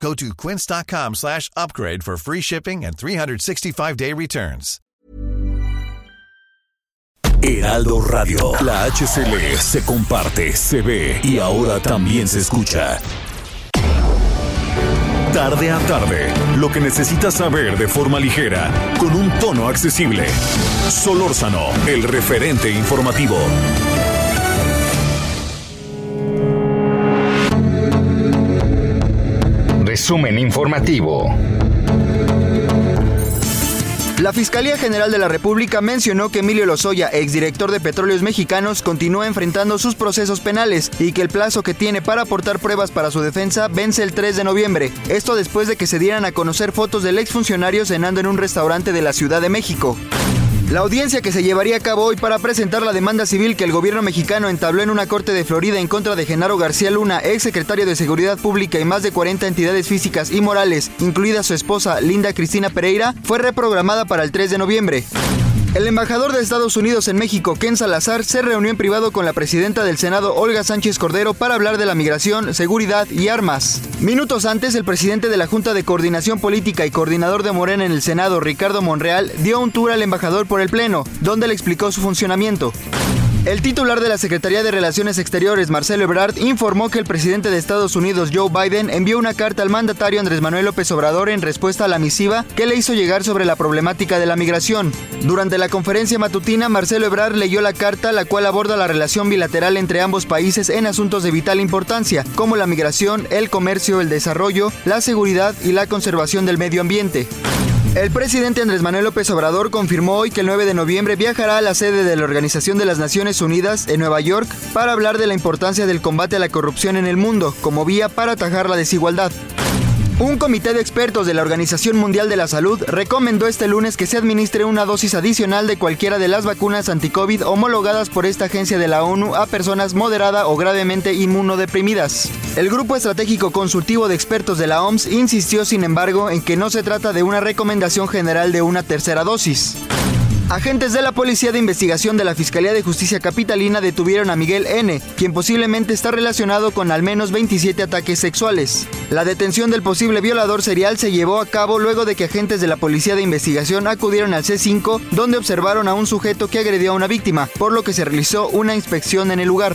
Go to quince.com slash upgrade for free shipping and 365-day returns. Heraldo Radio. La HCL se comparte, se ve y ahora también se escucha. Tarde a tarde, lo que necesitas saber de forma ligera, con un tono accesible. Solórzano, el referente informativo. Resumen informativo. La Fiscalía General de la República mencionó que Emilio Lozoya, exdirector de Petróleos Mexicanos, continúa enfrentando sus procesos penales y que el plazo que tiene para aportar pruebas para su defensa vence el 3 de noviembre. Esto después de que se dieran a conocer fotos del exfuncionario cenando en un restaurante de la Ciudad de México. La audiencia que se llevaría a cabo hoy para presentar la demanda civil que el gobierno mexicano entabló en una corte de Florida en contra de Genaro García Luna, ex secretario de Seguridad Pública y más de 40 entidades físicas y morales, incluida su esposa Linda Cristina Pereira, fue reprogramada para el 3 de noviembre. El embajador de Estados Unidos en México, Ken Salazar, se reunió en privado con la presidenta del Senado, Olga Sánchez Cordero, para hablar de la migración, seguridad y armas. Minutos antes, el presidente de la Junta de Coordinación Política y coordinador de Morena en el Senado, Ricardo Monreal, dio un tour al embajador por el Pleno, donde le explicó su funcionamiento. El titular de la Secretaría de Relaciones Exteriores, Marcelo Ebrard, informó que el presidente de Estados Unidos, Joe Biden, envió una carta al mandatario Andrés Manuel López Obrador en respuesta a la misiva que le hizo llegar sobre la problemática de la migración. Durante la conferencia matutina, Marcelo Ebrard leyó la carta, la cual aborda la relación bilateral entre ambos países en asuntos de vital importancia, como la migración, el comercio, el desarrollo, la seguridad y la conservación del medio ambiente. El presidente Andrés Manuel López Obrador confirmó hoy que el 9 de noviembre viajará a la sede de la Organización de las Naciones Unidas en Nueva York para hablar de la importancia del combate a la corrupción en el mundo como vía para atajar la desigualdad. Un comité de expertos de la Organización Mundial de la Salud recomendó este lunes que se administre una dosis adicional de cualquiera de las vacunas anti-COVID homologadas por esta agencia de la ONU a personas moderada o gravemente inmunodeprimidas. El Grupo Estratégico Consultivo de Expertos de la OMS insistió, sin embargo, en que no se trata de una recomendación general de una tercera dosis. Agentes de la Policía de Investigación de la Fiscalía de Justicia Capitalina detuvieron a Miguel N., quien posiblemente está relacionado con al menos 27 ataques sexuales. La detención del posible violador serial se llevó a cabo luego de que agentes de la Policía de Investigación acudieron al C5, donde observaron a un sujeto que agredió a una víctima, por lo que se realizó una inspección en el lugar.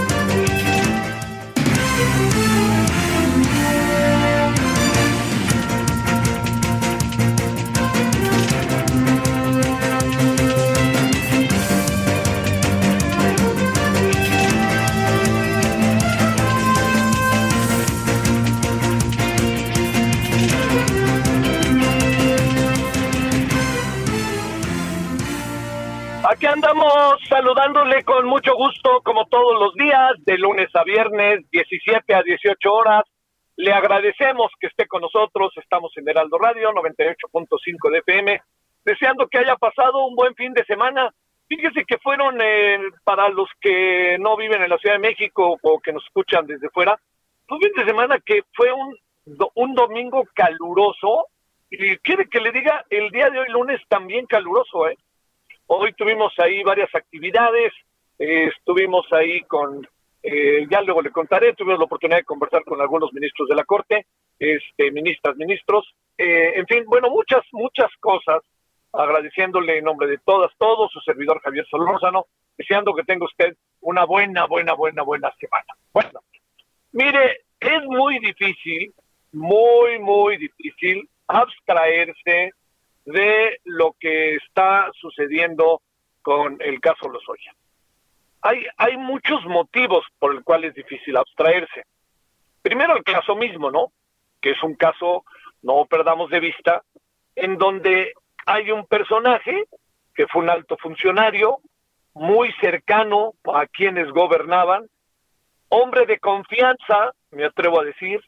Aquí andamos saludándole con mucho gusto, como todos los días, de lunes a viernes, 17 a 18 horas. Le agradecemos que esté con nosotros. Estamos en Heraldo Radio 98.5 de FM. Deseando que haya pasado un buen fin de semana. Fíjese que fueron eh, para los que no viven en la Ciudad de México o que nos escuchan desde fuera, un fin de semana que fue un, un domingo caluroso. Y quiere que le diga, el día de hoy lunes también caluroso, ¿eh? Hoy tuvimos ahí varias actividades, eh, estuvimos ahí con, eh, ya luego le contaré, tuvimos la oportunidad de conversar con algunos ministros de la Corte, este, ministras, ministros, eh, en fin, bueno, muchas, muchas cosas, agradeciéndole en nombre de todas, todos, su servidor Javier Solórzano, deseando que tenga usted una buena, buena, buena, buena semana. Bueno, mire, es muy difícil, muy, muy difícil abstraerse de lo que está sucediendo con el caso Lozoya. Hay, hay muchos motivos por el cual es difícil abstraerse. Primero el caso mismo, ¿no? Que es un caso, no perdamos de vista, en donde hay un personaje que fue un alto funcionario, muy cercano a quienes gobernaban, hombre de confianza, me atrevo a decir,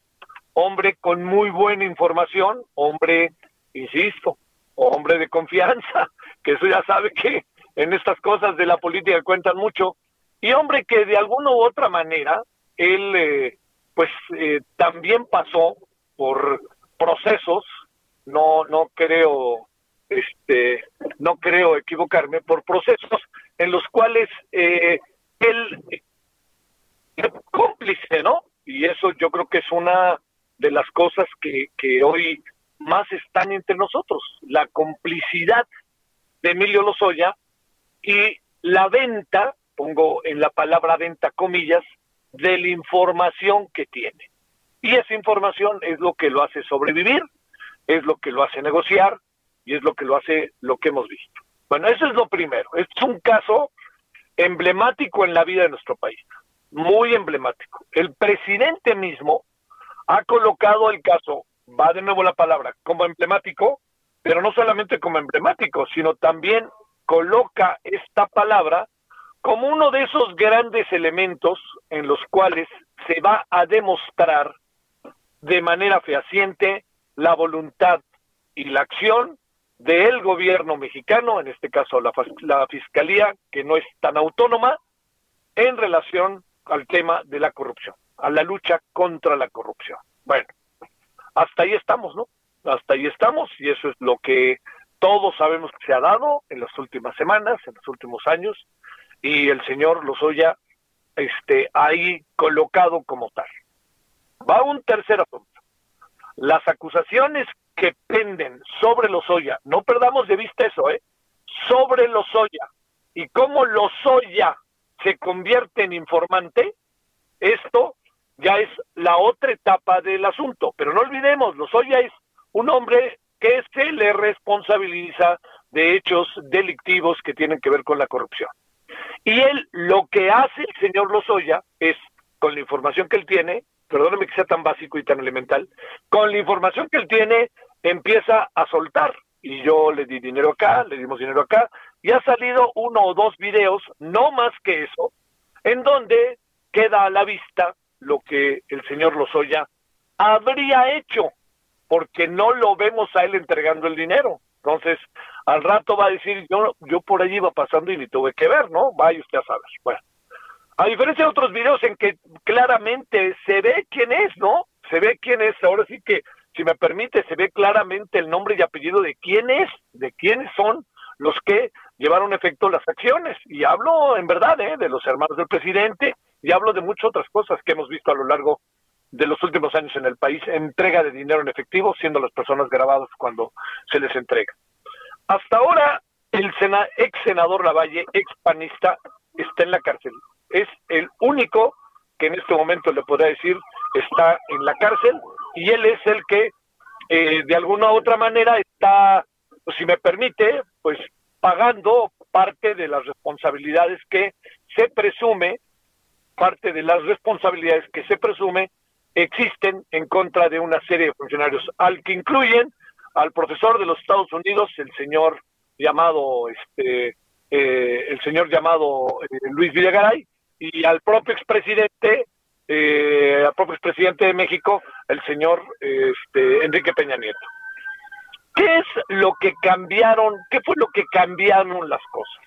hombre con muy buena información, hombre, insisto, hombre de confianza, que eso ya sabe que en estas cosas de la política cuentan mucho, y hombre que de alguna u otra manera, él eh, pues eh, también pasó por procesos, no, no creo, este, no creo equivocarme, por procesos en los cuales eh, él cómplice, ¿no? Y eso yo creo que es una de las cosas que, que hoy más están entre nosotros, la complicidad de Emilio Lozoya y la venta, pongo en la palabra venta comillas, de la información que tiene. Y esa información es lo que lo hace sobrevivir, es lo que lo hace negociar y es lo que lo hace lo que hemos visto. Bueno, eso es lo primero. Es un caso emblemático en la vida de nuestro país, muy emblemático. El presidente mismo ha colocado el caso, va de nuevo la palabra, como emblemático, pero no solamente como emblemático, sino también coloca esta palabra como uno de esos grandes elementos en los cuales se va a demostrar de manera fehaciente la voluntad y la acción del gobierno mexicano, en este caso la, la Fiscalía, que no es tan autónoma, en relación al tema de la corrupción, a la lucha contra la corrupción. Bueno, hasta ahí estamos, ¿no? Hasta ahí estamos y eso es lo que todos sabemos que se ha dado en las últimas semanas, en los últimos años, y el señor Lozoya este, ahí colocado como tal. Va un tercer asunto. Las acusaciones que penden sobre Lozoya, no perdamos de vista eso, ¿eh? Sobre Lozoya y cómo Lozoya se convierte en informante, esto ya es la otra etapa del asunto. Pero no olvidemos, Lozoya es un hombre que se le responsabiliza de hechos delictivos que tienen que ver con la corrupción. Y él lo que hace el señor Lozoya es, con la información que él tiene, perdóneme que sea tan básico y tan elemental, con la información que él tiene, empieza a soltar. Y yo le di dinero acá, le dimos dinero acá, y ha salido uno o dos videos, no más que eso, en donde queda a la vista lo que el señor Lozoya habría hecho, porque no lo vemos a él entregando el dinero. Entonces, al rato va a decir, yo, yo por allí iba pasando y ni tuve que ver, ¿no? Vaya usted a saber. Bueno, a diferencia de otros videos en que claramente se ve quién es, ¿no? Se ve quién es, ahora sí que, si me permite, se ve claramente el nombre y apellido de quién es, de quiénes son los que llevaron efecto las acciones. Y hablo en verdad ¿eh? de los hermanos del presidente y hablo de muchas otras cosas que hemos visto a lo largo de los últimos años en el país, entrega de dinero en efectivo, siendo las personas grabadas cuando se les entrega. Hasta ahora, el ex senador Lavalle, ex panista, está en la cárcel es el único que en este momento le podría decir está en la cárcel y él es el que eh, de alguna u otra manera está, si me permite, pues pagando parte de las responsabilidades que se presume, parte de las responsabilidades que se presume existen en contra de una serie de funcionarios, al que incluyen al profesor de los Estados Unidos, el señor llamado, este, eh, el señor llamado eh, Luis Villagaray, y al propio expresidente, eh, al propio expresidente de México, el señor este, Enrique Peña Nieto. ¿Qué es lo que cambiaron? ¿Qué fue lo que cambiaron las cosas?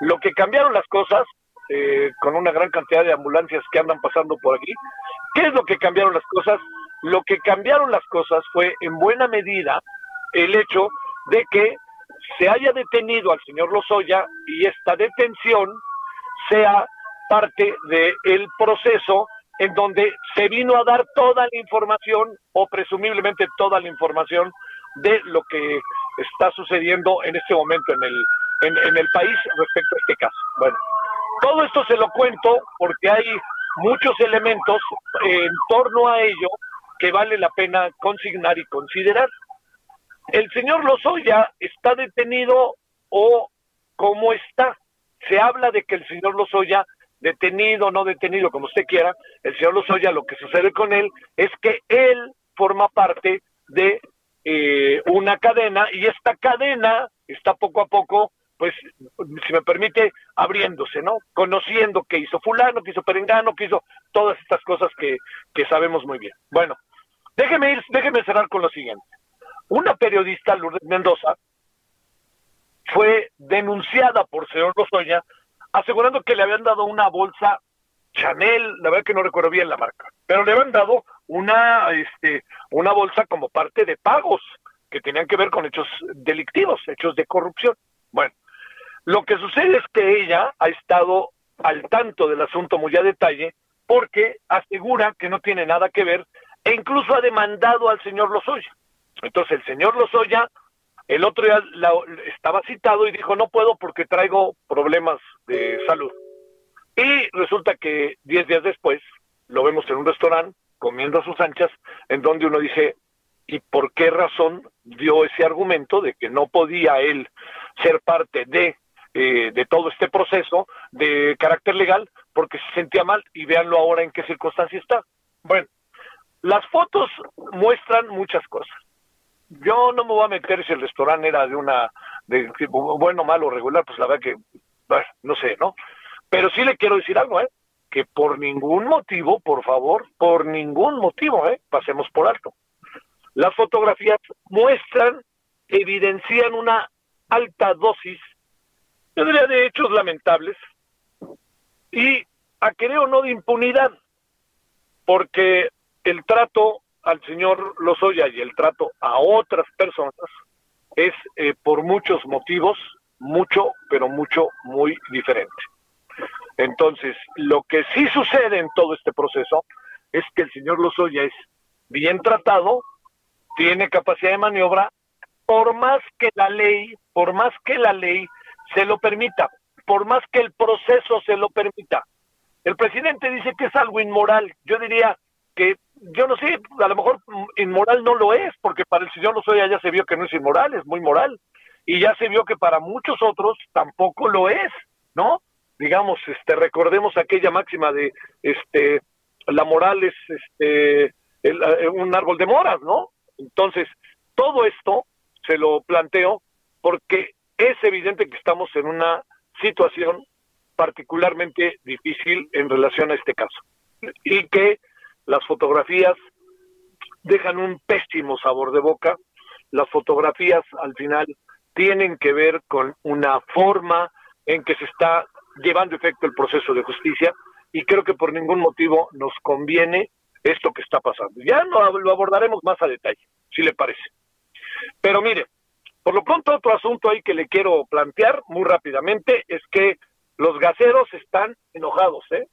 Lo que cambiaron las cosas, eh, con una gran cantidad de ambulancias que andan pasando por aquí, ¿qué es lo que cambiaron las cosas? Lo que cambiaron las cosas fue en buena medida el hecho de que se haya detenido al señor Lozoya y esta detención sea parte del proceso en donde se vino a dar toda la información o presumiblemente toda la información de lo que está sucediendo en este momento en el, en, el país respecto a este caso. Bueno, todo esto se lo cuento porque hay muchos elementos en torno a ello que vale la pena consignar y considerar. El señor Lozoya está detenido o cómo está. Se habla de que el señor Lozoya detenido, no detenido, como usted quiera, el señor Lozoya, lo que sucede con él es que él forma parte de eh, una cadena y esta cadena está poco a poco pues, si me permite, abriéndose, ¿no? Conociendo qué hizo fulano, qué hizo Perengano, qué hizo todas estas cosas que, que sabemos muy bien. Bueno, déjeme ir, déjeme cerrar con lo siguiente. Una periodista, Lourdes Mendoza, fue denunciada por señor Lozoya asegurando que le habían dado una bolsa Chanel, la verdad que no recuerdo bien la marca, pero le habían dado una, este, una bolsa como parte de pagos que tenían que ver con hechos delictivos, hechos de corrupción. Bueno, lo que sucede es que ella ha estado al tanto del asunto muy a detalle porque asegura que no tiene nada que ver e incluso ha demandado al señor Lozoya. Entonces el señor Lozoya el otro día estaba citado y dijo no puedo porque traigo problemas de salud. Y resulta que diez días después lo vemos en un restaurante comiendo a sus anchas, en donde uno dice, ¿y por qué razón dio ese argumento de que no podía él ser parte de, eh, de todo este proceso de carácter legal porque se sentía mal? Y véanlo ahora en qué circunstancia está. Bueno, las fotos muestran muchas cosas. Yo no me voy a meter si el restaurante era de una, de bueno, malo, regular, pues la verdad que, bueno, no sé, ¿no? Pero sí le quiero decir algo, ¿eh? Que por ningún motivo, por favor, por ningún motivo, ¿eh? Pasemos por alto. Las fotografías muestran, evidencian una alta dosis, yo diría de hechos lamentables, y a querer o no de impunidad, porque el trato al señor Lozoya y el trato a otras personas es eh, por muchos motivos, mucho, pero mucho, muy diferente. Entonces, lo que sí sucede en todo este proceso es que el señor Lozoya es bien tratado, tiene capacidad de maniobra, por más que la ley, por más que la ley se lo permita, por más que el proceso se lo permita. El presidente dice que es algo inmoral. Yo diría que, yo no sé, a lo mejor inmoral no lo es, porque para el señor Lozoya ya se vio que no es inmoral, es muy moral. Y ya se vio que para muchos otros tampoco lo es, ¿no? digamos, este, recordemos aquella máxima de, este, la moral es, este, eh, un árbol de moras, ¿no? Entonces, todo esto se lo planteo porque es evidente que estamos en una situación particularmente difícil en relación a este caso y que las fotografías dejan un pésimo sabor de boca. Las fotografías al final tienen que ver con una forma en que se está llevando efecto el proceso de justicia y creo que por ningún motivo nos conviene esto que está pasando. Ya lo, lo abordaremos más a detalle, si le parece. Pero mire, por lo pronto otro asunto ahí que le quiero plantear muy rápidamente es que los gaseros están enojados, ¿eh?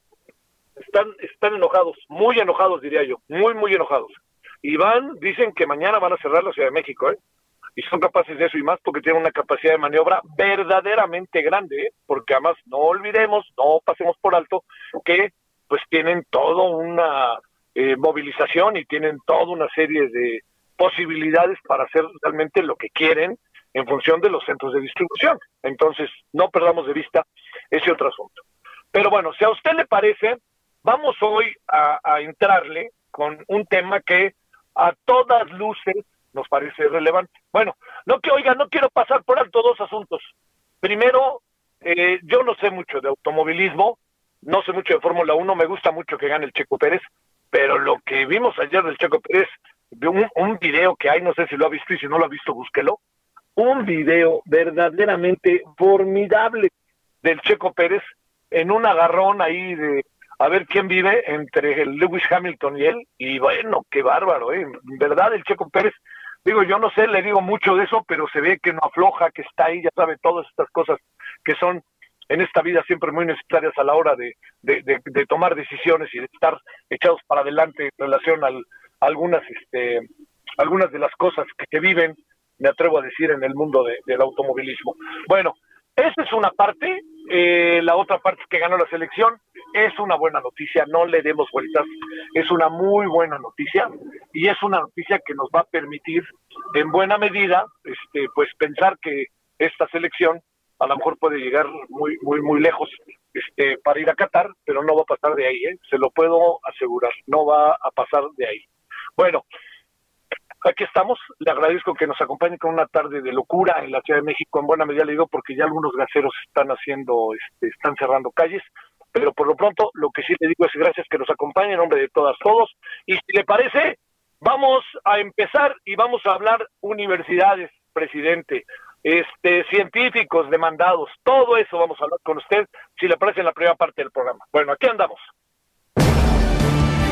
Están, están enojados, muy enojados diría yo, muy, muy enojados. Y van, dicen que mañana van a cerrar la Ciudad de México, ¿eh? y son capaces de eso y más porque tienen una capacidad de maniobra verdaderamente grande, ¿eh? porque además no olvidemos, no pasemos por alto que pues tienen toda una eh, movilización y tienen toda una serie de posibilidades para hacer realmente lo que quieren en función de los centros de distribución. Entonces, no perdamos de vista ese otro asunto. Pero bueno, si a usted le parece, vamos hoy a, entrarle con un tema que a todas luces nos parece relevante. Bueno, no que oiga, no quiero pasar por alto dos asuntos. Primero, eh, yo no sé mucho de automovilismo, no sé mucho de Fórmula 1, me gusta mucho que gane el Checo Pérez, pero lo que vimos ayer del Checo Pérez, un, un video que hay, no sé si lo ha visto y si no lo ha visto, búsquelo, un video verdaderamente formidable del Checo Pérez en un agarrón ahí de a ver quién vive entre el Lewis Hamilton y él, y bueno, qué bárbaro, ¿eh? En verdad, el Checo Pérez digo, yo no sé, le digo mucho de eso, pero se ve que no afloja, que está ahí, ya sabe, todas estas cosas que son en esta vida siempre muy necesarias a la hora de, de, tomar decisiones y de estar echados para adelante en relación a algunas, este, algunas de las cosas que, que viven, me atrevo a decir, en el mundo del automovilismo. Bueno, esa es una parte, eh, la otra parte que ganó la selección, es una buena noticia, no le demos vueltas, es una muy buena noticia y es una noticia que nos va a permitir en buena medida este pues pensar que esta selección a lo mejor puede llegar muy muy muy lejos este para ir a Qatar, pero no va a pasar de ahí, ¿eh? se lo puedo asegurar, no va a pasar de ahí. Bueno, aquí estamos. Le agradezco que nos acompañe con una tarde de locura en la Ciudad de México. En buena medida le digo porque ya algunos gaseros están haciendo, este, están cerrando calles. Pero por lo pronto, lo que sí le digo es gracias que nos acompañe en nombre de todas, todos. Y si le parece, vamos a empezar y vamos a hablar universidades, presidente, este, científicos demandados, todo eso vamos a hablar con usted, si le parece en la primera parte del programa. Bueno, aquí andamos.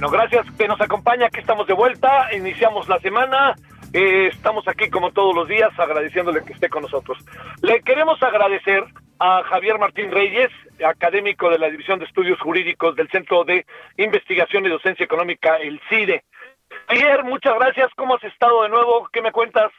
Bueno, gracias que nos acompaña, aquí estamos de vuelta, iniciamos la semana, eh, estamos aquí como todos los días agradeciéndole que esté con nosotros. Le queremos agradecer a Javier Martín Reyes, académico de la División de Estudios Jurídicos del Centro de Investigación y Docencia Económica, el CIDE. Javier, muchas gracias, ¿cómo has estado de nuevo? ¿Qué me cuentas?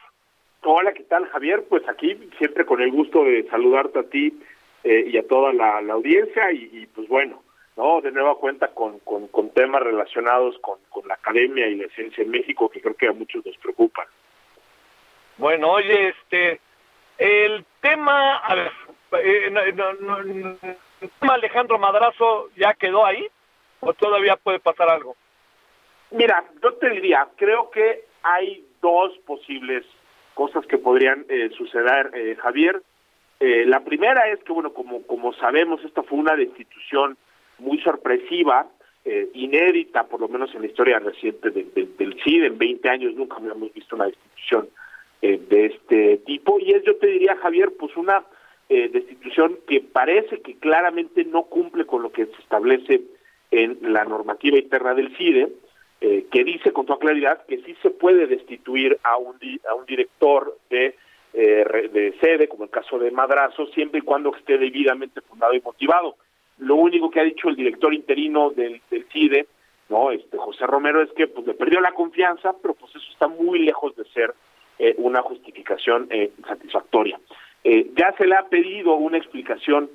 Hola, ¿qué tal Javier? Pues aquí siempre con el gusto de saludarte a ti eh, y a toda la, audiencia y pues bueno, ¿no? De nueva cuenta con, con, temas relacionados con, con, la academia y la ciencia en México que creo que a muchos nos preocupan. Bueno, oye, este, el tema, a ver, eh, el tema Alejandro Madrazo ya quedó ahí o todavía puede pasar algo? Mira, yo te diría, creo que hay dos posibles cosas que podrían eh, suceder, eh, Javier. la primera es que, bueno, como, como sabemos, esta fue una destitución muy sorpresiva, eh, inédita, por lo menos en la historia reciente del CID. En 20 años nunca habíamos visto una destitución eh, de este tipo. Y es, yo te diría, Javier, pues una eh, destitución que parece que claramente no cumple con lo que se establece en la normativa interna del CIDE, que dice con toda claridad que sí se puede destituir a un, a un director de, de sede, como el caso de Madrazo, siempre y cuando esté debidamente fundado y motivado. Lo único que ha dicho el director interino del, CIDE, no, este José Romero, es que pues le perdió la confianza, pero pues eso está muy lejos de ser eh, una justificación eh, satisfactoria. Eh, ya se le ha pedido una explicación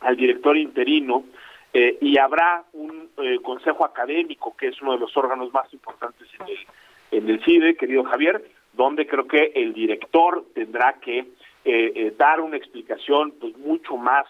al director interino y habrá un consejo académico, que es uno de los órganos más importantes en el, en el CIDE, querido Javier, donde creo que el director tendrá que dar una explicación pues mucho más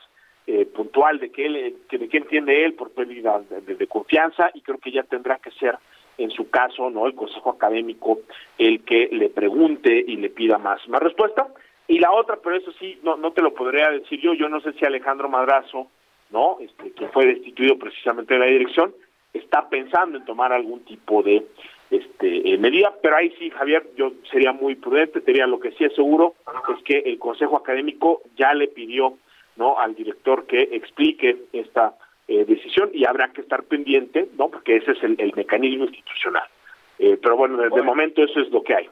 eh, puntual de que él, que de qué entiende él por pérdida de, confianza y creo que ya tendrá que ser en su caso, ¿no? El consejo académico el que le pregunte y le pida más, más respuesta. Y la otra, pero eso sí, no, no te lo podría decir yo, yo no sé si Alejandro Madrazo, ¿no? Este, que fue destituido precisamente de la dirección, está pensando en tomar algún tipo de este, eh, medida, pero ahí sí, Javier, yo sería muy prudente, te diría lo que sí es seguro es que el Consejo Académico ya le pidió no al director que explique esta eh, decisión y habrá que estar pendiente, ¿no? Porque ese es el, mecanismo institucional. Eh, pero bueno, desde momento eso es lo que hay.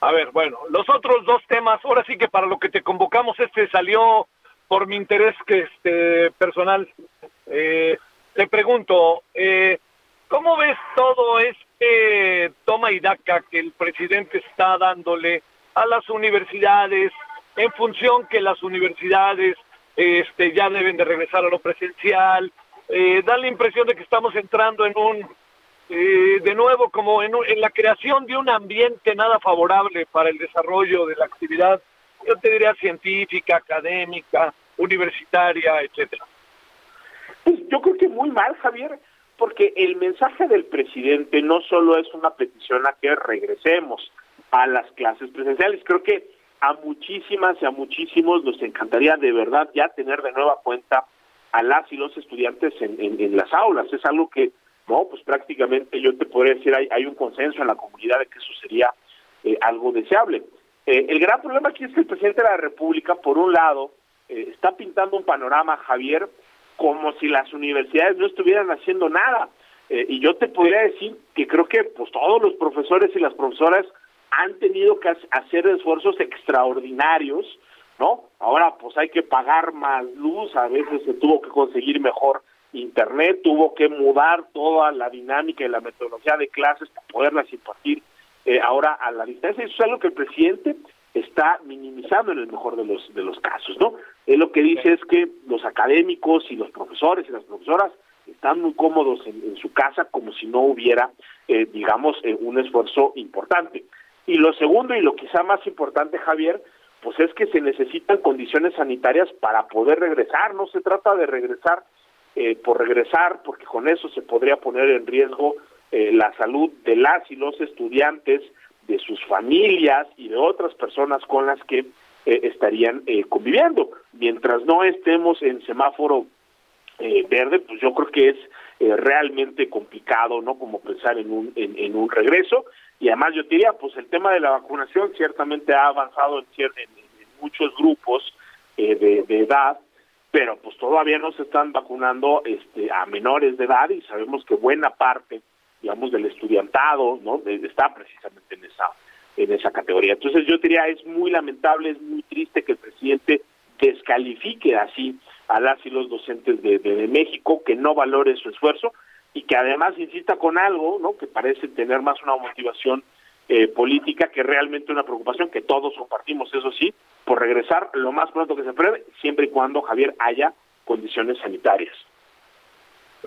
A ver, bueno, los otros dos temas, ahora sí que para lo que te convocamos, este salió por mi interés que este personal. Eh, te pregunto, eh, ¿cómo ves todo este toma y daca que el presidente está dándole a las universidades, en función que las universidades este, ya deben de regresar a lo presencial, eh, da la impresión de que estamos entrando en un, eh, de nuevo, como en, en, la creación de un ambiente nada favorable para el desarrollo de la actividad, yo te diría científica, académica, universitaria, etcétera. Pues yo creo que muy mal, Javier, porque el mensaje del presidente no solo es una petición a que regresemos a las clases presenciales, creo que a muchísimas y a muchísimos nos encantaría de verdad ya tener de nueva cuenta a las y los estudiantes en, en, las aulas. Es algo que, no, pues prácticamente yo te podría decir, hay, hay un consenso en la comunidad de que eso sería eh, algo deseable. Eh, el gran problema aquí es que el presidente de la República, por un lado, eh, está pintando un panorama, Javier, como si las universidades no estuvieran haciendo nada. y yo te podría decir que creo que pues todos los profesores y las profesoras han tenido que hacer esfuerzos extraordinarios, ¿no? Ahora pues hay que pagar más luz, a veces se tuvo que conseguir mejor internet, tuvo que mudar toda la dinámica y la metodología de clases para poderlas impartir eh, ahora a la distancia. Eso es algo que el presidente está minimizando en el mejor de los de los casos, ¿no? Él lo que dice es que los académicos y los profesores y las profesoras están muy cómodos en, su casa como si no hubiera, eh, digamos, eh, un esfuerzo importante. Y lo segundo y lo quizá más importante, Javier, pues es que se necesitan condiciones sanitarias para poder regresar. No se trata de regresar eh, por regresar, porque con eso se podría poner en riesgo la salud de las y los estudiantes, de sus familias y de otras personas con las que estarían conviviendo. Mientras no estemos en semáforo eh, verde, pues yo creo que es eh, realmente complicado, ¿no? Como pensar en un, en, un regreso. Y además yo diría, pues el tema de la vacunación ciertamente ha avanzado en, en, muchos grupos eh, de, de, edad, pero pues todavía no se están vacunando este, a menores de edad y sabemos que buena parte, digamos, del estudiantado, ¿no? está precisamente en esa en esa categoría. Entonces yo diría, es muy lamentable, es muy triste que el presidente descalifique así a las y los docentes de, México, que no valore su esfuerzo y que además insista con algo, ¿no? Que parece tener más una motivación eh, política que realmente una preocupación que todos compartimos, eso sí, por regresar lo más pronto que se puede, siempre y cuando Javier haya condiciones sanitarias.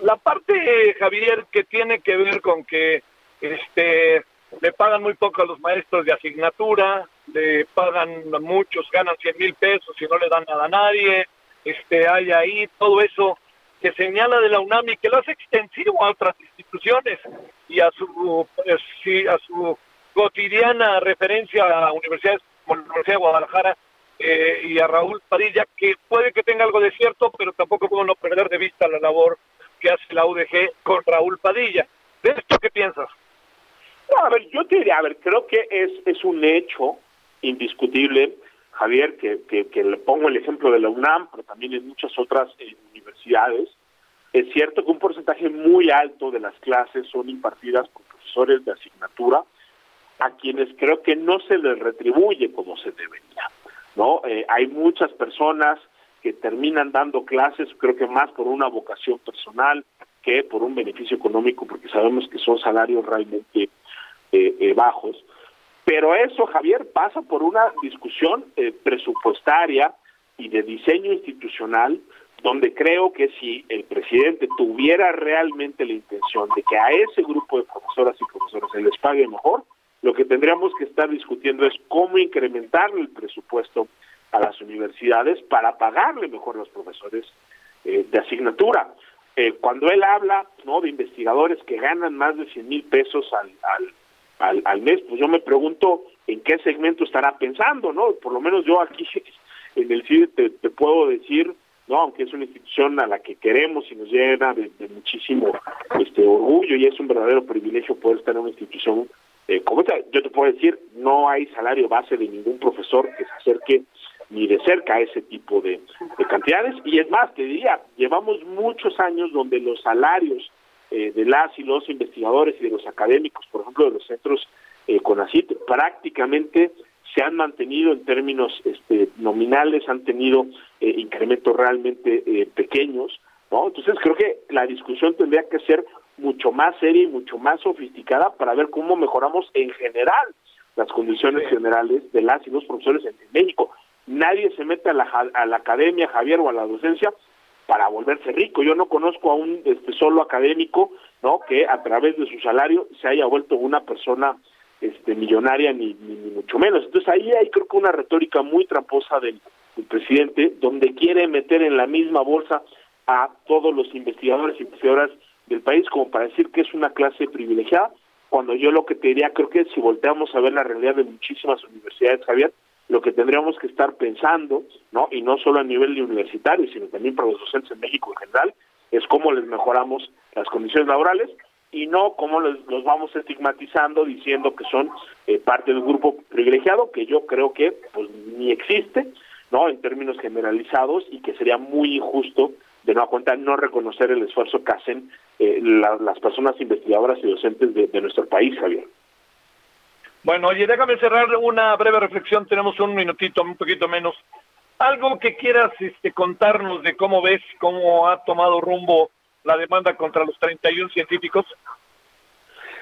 La parte, Javier, que tiene que ver con que este le pagan muy poco a los maestros de asignatura, le pagan muchos, ganan 100 mil pesos y no le dan nada a nadie, este, hay ahí todo eso que señala de la UNAM y que lo hace extensivo a otras instituciones y a su, pues, a su cotidiana referencia a universidades como la Universidad de Guadalajara eh, y a Raúl Padilla, que puede que tenga algo de cierto, pero tampoco puedo no perder de vista la labor que hace la UDG con Raúl Padilla. ¿De esto qué piensas? a ver, yo te diría, a ver, creo que es, es un hecho indiscutible Javier, que, que, le pongo el ejemplo de la UNAM, pero también en muchas otras eh, es cierto que un porcentaje muy alto de las clases son impartidas por profesores de asignatura, a quienes creo que no se les retribuye como se debería. ¿no? Eh, hay muchas personas que terminan dando clases, creo que más por una vocación personal que por un beneficio económico, porque sabemos que son salarios realmente eh, bajos. Pero eso, Javier, pasa por una discusión eh, presupuestaria y de diseño institucional, donde creo que si el presidente tuviera realmente la intención de que a ese grupo de profesoras y profesores se les pague mejor, lo que tendríamos que estar discutiendo es cómo incrementar el presupuesto a las universidades para pagarle mejor a los profesores eh, de asignatura. Eh, cuando él habla no de investigadores que ganan más de 100 mil pesos al, al al, al mes, pues yo me pregunto en qué segmento estará pensando, ¿no? Por lo menos yo aquí en el CIDE te, puedo decir, ¿no? Aunque es una institución a la que queremos y nos llena de, muchísimo este orgullo y es un verdadero privilegio poder estar en una institución eh, como esta, yo te puedo decir, no hay salario base de ningún profesor que se acerque ni de cerca a ese tipo de, de cantidades y es más, te diría, llevamos muchos años donde los salarios eh, de las y los investigadores y de los académicos, por ejemplo, de los centros eh, CONACIT, prácticamente se han mantenido en términos este, nominales, han tenido eh, incrementos realmente eh, pequeños, ¿no? Entonces creo que la discusión tendría que ser mucho más seria y mucho más sofisticada para ver cómo mejoramos en general las condiciones generales de las y los profesores en, México. Nadie se mete a la, a la academia, Javier, o a la docencia para volverse rico. Yo no conozco a un este, solo académico, ¿no? Que a través de su salario se haya vuelto una persona este, millonaria ni, mucho menos. Entonces ahí hay creo que una retórica muy tramposa del, presidente, donde quiere meter en la misma bolsa a todos los investigadores y investigadoras del país como para decir que es una clase privilegiada, cuando yo lo que te diría creo que si volteamos a ver la realidad de muchísimas universidades, Javier, lo que tendríamos que estar pensando, ¿no? Y no solo a nivel universitario, sino también para los docentes en México en general, es cómo les mejoramos las condiciones laborales y no cómo los vamos estigmatizando diciendo que son eh, parte del grupo privilegiado, que yo creo que pues ni existe, ¿no? En términos generalizados y que sería muy injusto de no cuenta no reconocer el esfuerzo que hacen eh, las personas investigadoras y docentes de nuestro país, Javier. Bueno, oye, déjame cerrar una breve reflexión, tenemos un minutito, un poquito menos. Algo que quieras este, contarnos de cómo ves, cómo ha tomado rumbo la demanda contra los 31 científicos.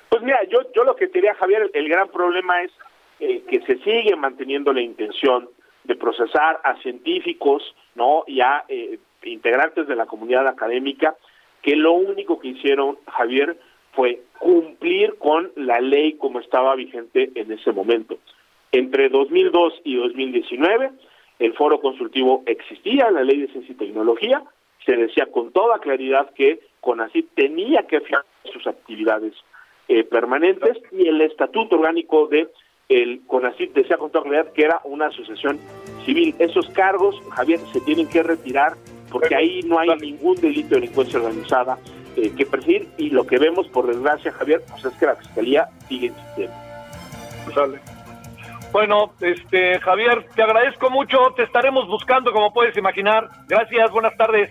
Pues mira, yo, yo lo que te diría, Javier, el gran problema es eh, que se sigue manteniendo la intención de procesar a científicos, ¿no? Y a eh, integrantes de la comunidad académica, que lo único que hicieron, Javier, fue cumplir con la ley como estaba vigente en ese momento. Entre 2002 y 2019, el foro consultivo existía, la ley de ciencia y tecnología, se decía con toda claridad que CONACYT tenía que fijar sus actividades eh, permanentes y el estatuto orgánico de el CONACYT decía con toda claridad que era una asociación civil. Esos cargos, Javier, se tienen que retirar porque ahí no hay ningún delito de delincuencia organizada eh, que perseguir y lo que vemos, por desgracia, Javier, pues es que la Fiscalía sigue insistiendo. Bueno, este Javier, te agradezco mucho, te estaremos buscando como puedes imaginar. Gracias, buenas tardes.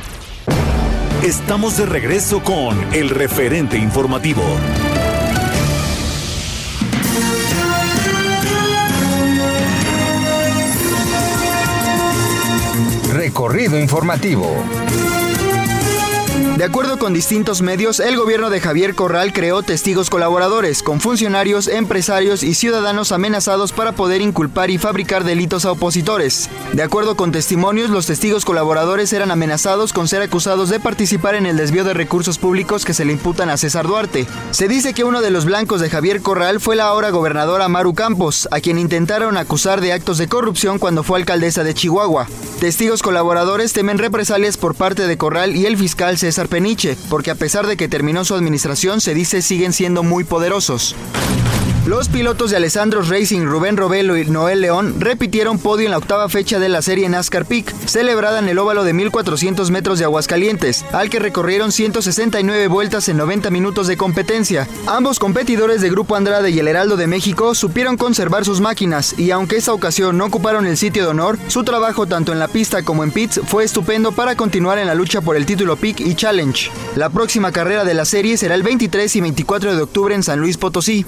Estamos de regreso con el referente informativo. Recorrido informativo. De acuerdo con distintos medios, el gobierno de Javier Corral creó testigos colaboradores con funcionarios, empresarios y ciudadanos amenazados para poder inculpar y fabricar delitos a opositores. De acuerdo con testimonios, los testigos colaboradores eran amenazados con ser acusados de participar en el desvío de recursos públicos que se le imputan a César Duarte. Se dice que uno de los blancos de Javier Corral fue la ahora gobernadora Maru Campos, a quien intentaron acusar de actos de corrupción cuando fue alcaldesa de Chihuahua. Testigos colaboradores temen represalias por parte de Corral y el fiscal César Peniche, porque a pesar de que terminó su administración, se dice siguen siendo muy poderosos. Los pilotos de Alessandro Racing, Rubén Robelo y Noel León repitieron podio en la octava fecha de la serie NASCAR Peak, celebrada en el óvalo de 1400 metros de Aguascalientes, al que recorrieron 169 vueltas en 90 minutos de competencia. Ambos competidores de Grupo Andrade y el Heraldo de México supieron conservar sus máquinas y aunque esa ocasión no ocuparon el sitio de honor, su trabajo tanto en la pista como en pits fue estupendo para continuar en la lucha por el título Peak y Challenge. La próxima carrera de la serie será el 23 y 24 de octubre en San Luis Potosí.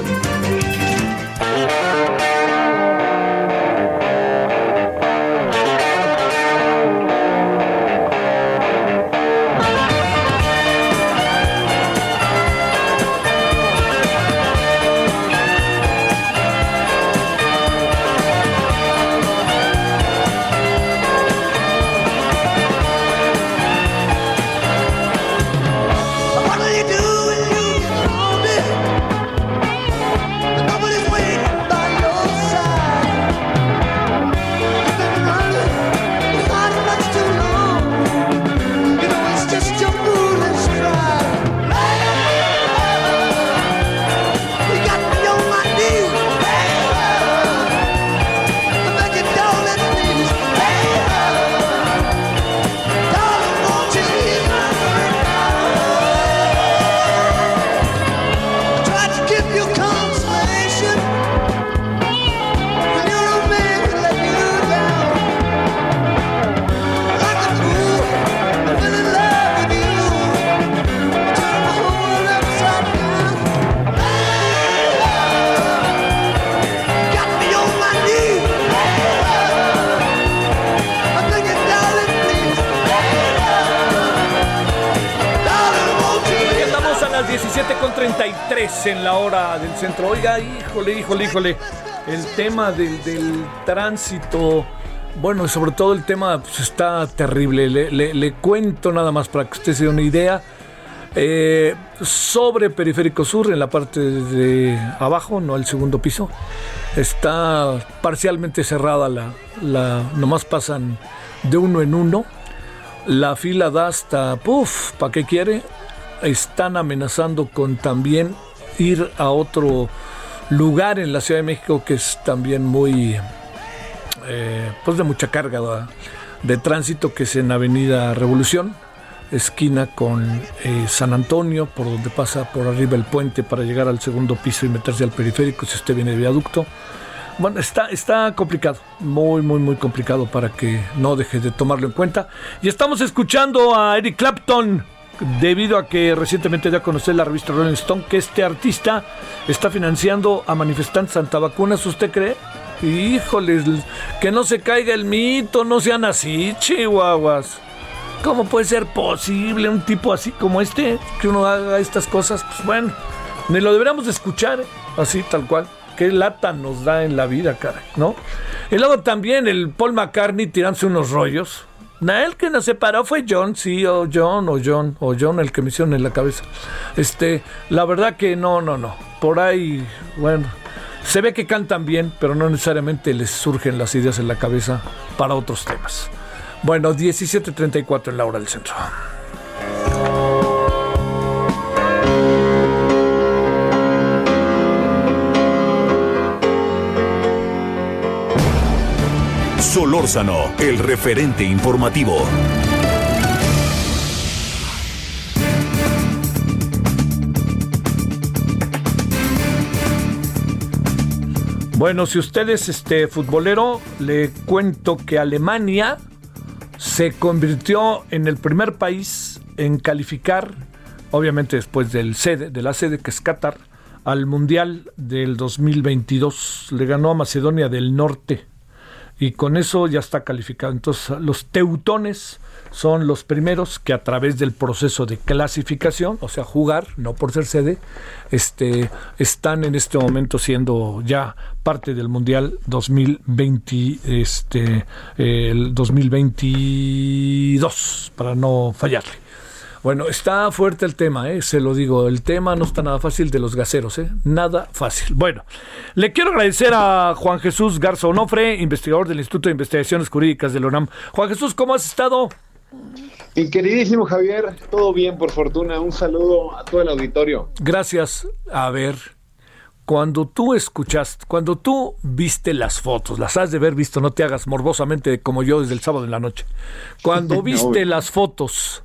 Híjole, híjole, híjole. El tema del, del tránsito, bueno, sobre todo el tema pues, está terrible. Le, le- cuento nada más para que usted se dé una idea. Eh, sobre Periférico Sur, en la parte de abajo, no el segundo piso, está parcialmente cerrada la, la nomás pasan de uno en uno. La fila da hasta, puff, ¿para qué quiere? Están amenazando con también ir a otro lugar en la Ciudad de México que es también muy, eh, pues de mucha carga. de tránsito que es en Avenida Revolución, esquina con eh, San Antonio, por donde pasa por arriba el puente para llegar al segundo piso y meterse al periférico si usted viene de viaducto. Bueno, está, está complicado, muy, muy, muy complicado para que no deje de tomarlo en cuenta. Y estamos escuchando a Eric Clapton, debido a que recientemente dio a conocer la revista Rolling Stone que este artista está financiando a manifestantes antivacunas, ¿usted cree? Híjoles, que no se caiga el mito, no sean así, chihuahuas. ¿Cómo puede ser posible un tipo así como este que uno haga estas cosas? Pues bueno, ni lo deberíamos de escuchar, ¿eh? así tal cual. Qué lata nos da en la vida, cara, ¿no? Y luego también el Paul McCartney tirándose unos rollos. Na, el que nos separó fue John, sí, o John, o John, o John el que me hicieron en la cabeza. Este, la verdad que no, no, no. Por ahí, bueno, se ve que cantan bien, pero no necesariamente les surgen las ideas en la cabeza para otros temas. Bueno, 17.34 en la hora del centro. Solórzano, el referente informativo. Bueno, si usted es este futbolero, le cuento que Alemania se convirtió en el primer país en calificar, obviamente después del sede, de la sede que es Qatar, al Mundial del 2022. Le ganó a Macedonia del Norte y con eso ya está calificado. Entonces, los teutones son los primeros que a través del proceso de clasificación, o sea, jugar, no por ser sede, este, están en este momento siendo ya parte del Mundial 2020, este, el 2022, para no fallarle. Bueno, está fuerte el tema, ¿eh? se lo digo. El tema no está nada fácil de los gaseros, ¿eh? nada fácil. Bueno, le quiero agradecer a Juan Jesús Garza Onofre, investigador del Instituto de Investigaciones Jurídicas de la UNAM. Juan Jesús, ¿cómo has estado? Mi queridísimo Javier, todo bien por fortuna. Un saludo a todo el auditorio. Gracias. A ver, cuando tú escuchaste, cuando tú viste las fotos, las has de haber visto, no te hagas morbosamente como yo desde el sábado en la noche. Cuando viste las fotos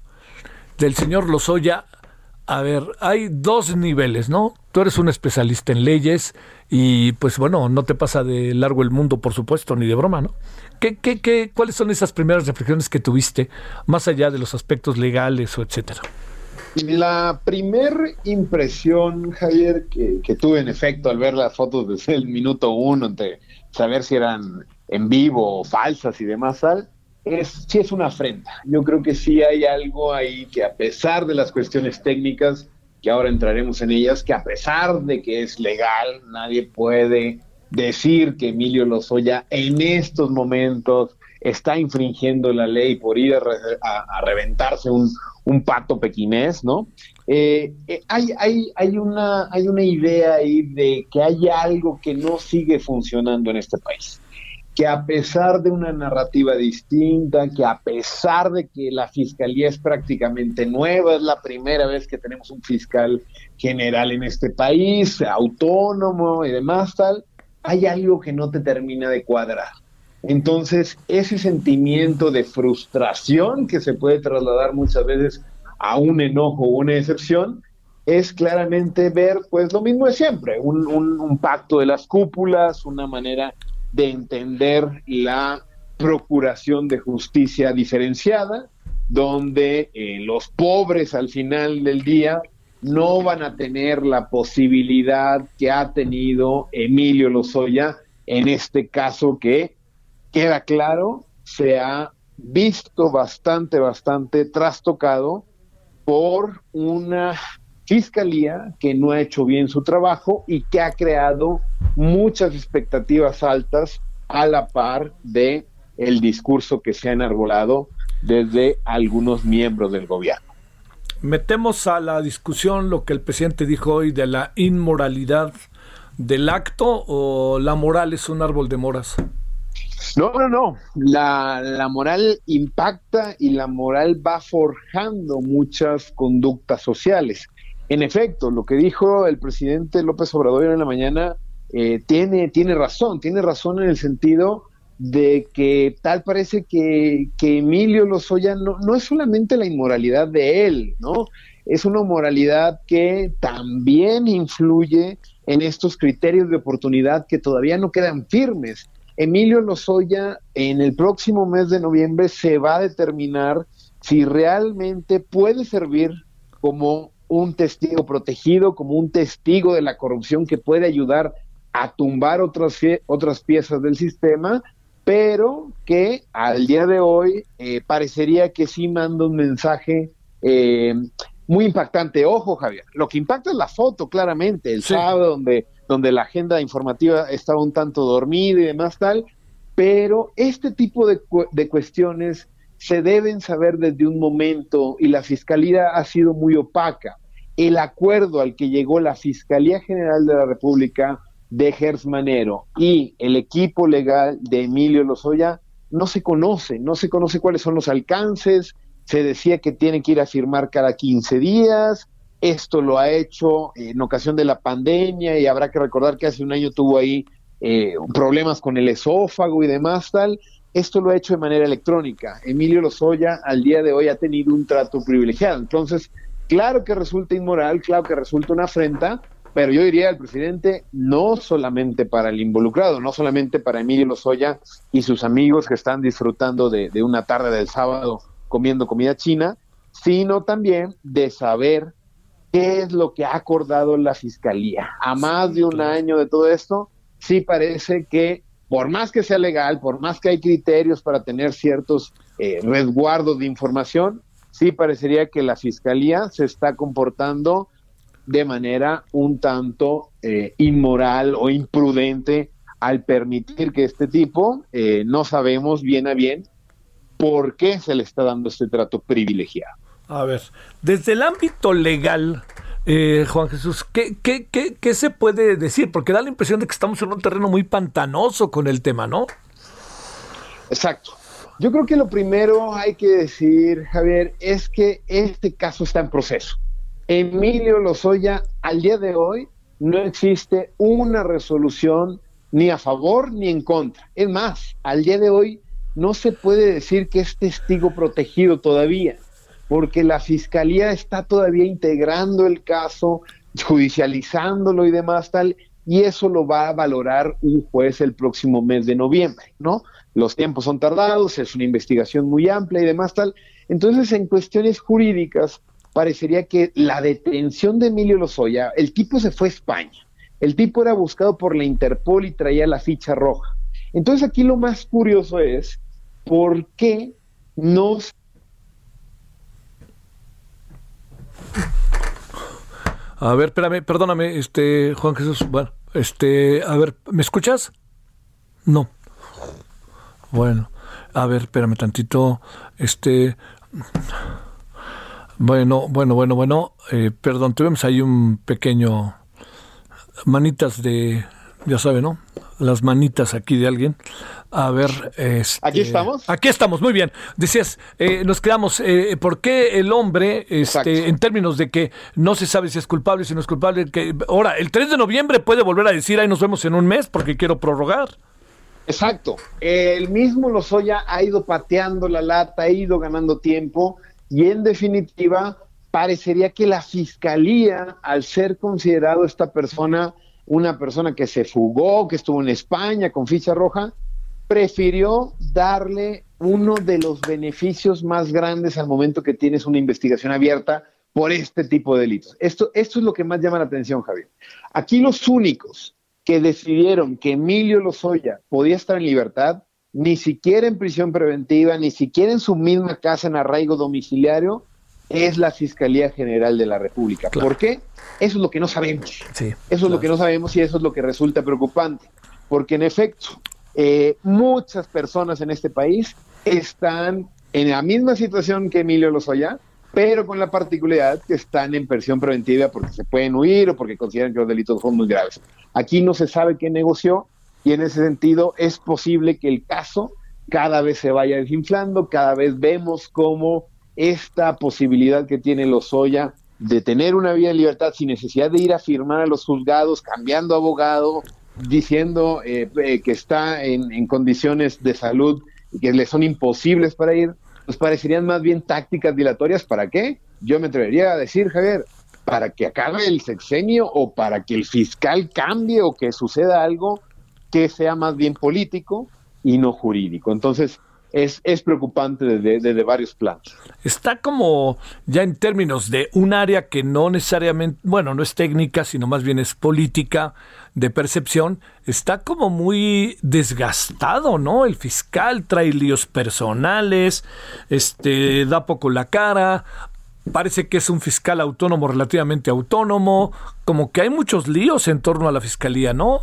del señor Lozoya, a ver, hay dos niveles, ¿no? Tú eres un especialista en leyes y pues bueno, no te pasa de largo el mundo, por supuesto, ni de broma, ¿no? ¿Qué, qué, qué, ¿Cuáles son esas primeras reflexiones que tuviste, más allá de los aspectos legales o etcétera? La primer impresión, Javier, que, tuve en efecto al ver las fotos desde el minuto uno, entre saber si eran en vivo o falsas y demás, tal, es, sí es una afrenta. Yo creo que sí hay algo ahí que a pesar de las cuestiones técnicas, que ahora entraremos en ellas, que a pesar de que es legal, nadie puede decir que Emilio Lozoya en estos momentos está infringiendo la ley por ir a, reventarse un, un, pato pequinés, ¿no? Eh, eh, hay, hay, hay, una, hay una idea ahí de que hay algo que no sigue funcionando en este país que a pesar de una narrativa distinta, que a pesar de que la fiscalía es prácticamente nueva, es la primera vez que tenemos un fiscal general en este país, autónomo y demás tal, hay algo que no te termina de cuadrar. Entonces, ese sentimiento de frustración que se puede trasladar muchas veces a un enojo o una decepción, es claramente ver pues lo mismo de siempre, un pacto de las cúpulas, una manera de entender la procuración de justicia diferenciada, donde eh, los pobres al final del día no van a tener la posibilidad que ha tenido Emilio Lozoya en este caso que queda claro, se ha visto bastante, bastante trastocado por una fiscalía que no ha hecho bien su trabajo y que ha creado muchas expectativas altas a la par de el discurso que se ha enarbolado desde algunos miembros del gobierno. Metemos a la discusión lo que el presidente dijo hoy de la inmoralidad del acto o la moral es un árbol de moras. No, no, no. La, la, moral impacta y la moral va forjando muchas conductas sociales. En efecto, lo que dijo el presidente López Obrador en la mañana eh, tiene, tiene razón, tiene razón en el sentido de que tal parece que, que Emilio Lozoya no, no es solamente la inmoralidad de él, ¿no? Es una moralidad que también influye en estos criterios de oportunidad que todavía no quedan firmes. Emilio Lozoya en el próximo mes de noviembre se va a determinar si realmente puede servir como un testigo protegido, como un testigo de la corrupción que puede ayudar a tumbar otras, otras piezas del sistema, pero que al día de hoy eh, parecería que sí manda un mensaje eh, muy impactante. Ojo, Javier, lo que impacta es la foto, claramente, el Sí. sábado donde, donde la agenda informativa estaba un tanto dormida y demás tal, pero este tipo de, cu- de cuestiones se deben saber desde un momento y la Fiscalía ha sido muy opaca. El acuerdo al que llegó la Fiscalía General de la República de Gers Manero y el equipo legal de Emilio Lozoya no se conoce, no se conoce cuáles son los alcances, se decía que tiene que ir a firmar cada 15 días, esto lo ha hecho en ocasión de la pandemia y habrá que recordar que hace un año tuvo ahí eh, problemas con el esófago y demás tal, esto lo ha hecho de manera electrónica. Emilio Lozoya al día de hoy ha tenido un trato privilegiado, entonces claro que resulta inmoral, claro que resulta una afrenta, pero yo diría al presidente, no solamente para el involucrado, no solamente para Emilio Lozoya y sus amigos que están disfrutando de, de una tarde del sábado comiendo comida china, sino también de saber qué es lo que ha acordado la fiscalía. A más de un año de todo esto, sí parece que por más que sea legal, por más que hay criterios para tener ciertos eh, resguardos de información, sí parecería que la fiscalía se está comportando de manera un tanto eh, inmoral o imprudente al permitir que este tipo, eh, no sabemos bien a bien por qué se le está dando este trato privilegiado. A ver, desde el ámbito legal, eh, Juan Jesús, ¿qué, qué, qué, qué se puede decir? Porque da la impresión de que estamos en un terreno muy pantanoso con el tema, ¿no? Exacto. Yo creo que lo primero hay que decir, Javier, es que este caso está en proceso. Emilio Lozoya, al día de hoy, no existe una resolución ni a favor ni en contra. Es más, al día de hoy no se puede decir que es testigo protegido todavía, porque la fiscalía está todavía integrando el caso, judicializándolo y demás tal, y eso lo va a valorar un juez el próximo mes de noviembre, ¿no? Los tiempos son tardados, es una investigación muy amplia y demás tal. Entonces, en cuestiones jurídicas, parecería que la detención de Emilio Lozoya, el tipo se fue a España, el tipo era buscado por la Interpol y traía la ficha roja. Entonces, aquí lo más curioso es por qué no A ver, espérame, perdóname, este, Juan Jesús, bueno, este, a ver, ¿me escuchas? No. Bueno, a ver, espérame tantito, este, bueno, bueno, bueno, bueno, eh, perdón, tuvimos ahí un pequeño, manitas de, ya sabe, ¿no? Las manitas aquí de alguien. A ver, este, ¿Aquí estamos? Aquí estamos, muy bien. Decías, eh, nos quedamos, eh, ¿por qué el hombre, este, en términos de que no se sabe si es culpable, si no es culpable, que ahora, el 3 de noviembre puede volver a decir, ahí nos vemos en un mes porque quiero prorrogar? Exacto. El mismo Lozoya ha ido pateando la lata, ha ido ganando tiempo y en definitiva parecería que la fiscalía, al ser considerado esta persona una persona que se fugó, que estuvo en España con ficha roja, prefirió darle uno de los beneficios más grandes al momento que tienes una investigación abierta por este tipo de delitos. Esto, es lo que más llama la atención, Javier. Aquí los únicos que decidieron que Emilio Lozoya podía estar en libertad, ni siquiera en prisión preventiva, ni siquiera en su misma casa en arraigo domiciliario, es la Fiscalía General de la República. ¿Por qué? Eso es lo que no sabemos. Sí. Eso es lo que no sabemos y eso es lo que resulta preocupante. Porque en efecto, eh, muchas personas en este país están en la misma situación que Emilio Lozoya, pero con la particularidad que están en prisión preventiva porque se pueden huir o porque consideran que los delitos son muy graves. Aquí no se sabe qué negoció y en ese sentido es posible que el caso cada vez se vaya desinflando, cada vez vemos cómo esta posibilidad que tiene Lozoya de tener una vida en libertad sin necesidad de ir a firmar a los juzgados, cambiando abogado, diciendo eh, eh, que está en, condiciones de salud y que le son imposibles para ir, pues parecerían más bien tácticas dilatorias. ¿Para qué? Yo me atrevería a decir, Javier, para que acabe el sexenio o para que el fiscal cambie o que suceda algo que sea más bien político y no jurídico. Entonces, es, es preocupante desde, varios planos. Está como ya en términos de un área que no necesariamente, bueno, no es técnica, sino más bien es política de percepción, está como muy desgastado, ¿no? El fiscal trae líos personales, este da poco la cara, parece que es un fiscal autónomo relativamente autónomo, como que hay muchos líos en torno a la fiscalía, ¿no?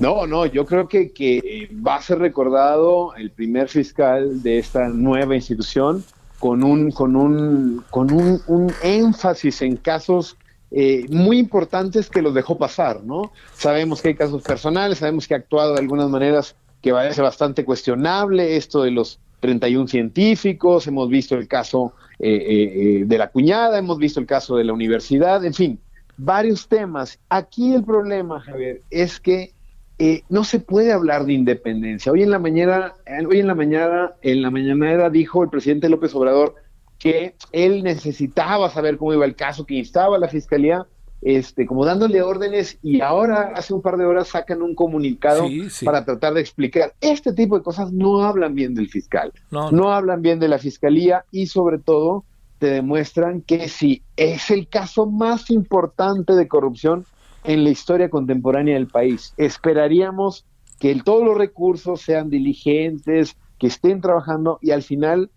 No, no, yo creo que, que va a ser recordado el primer fiscal de esta nueva institución con un, con un, con un, un énfasis en casos eh, muy importantes que los dejó pasar, ¿no? Sabemos que hay casos personales, sabemos que ha actuado de algunas maneras que parece bastante cuestionable, esto de los 31 científicos, hemos visto el caso eh, eh, eh, de la cuñada, hemos visto el caso de la universidad, en fin, varios temas. Aquí el problema, Javier, es que eh, no se puede hablar de independencia. Hoy en la mañana, eh, hoy en la mañana, en la mañanera dijo el presidente López Obrador que él necesitaba saber cómo iba el caso, que instaba a la fiscalía, este, como dándole órdenes, y ahora hace un par de horas sacan un comunicado Sí, sí. para tratar de explicar. Este tipo de cosas no hablan bien del fiscal, No, no hablan bien de la fiscalía y sobre todo te demuestran que si es el caso más importante de corrupción en la historia contemporánea del país. Esperaríamos que el- todos los recursos sean diligentes, que estén trabajando y al final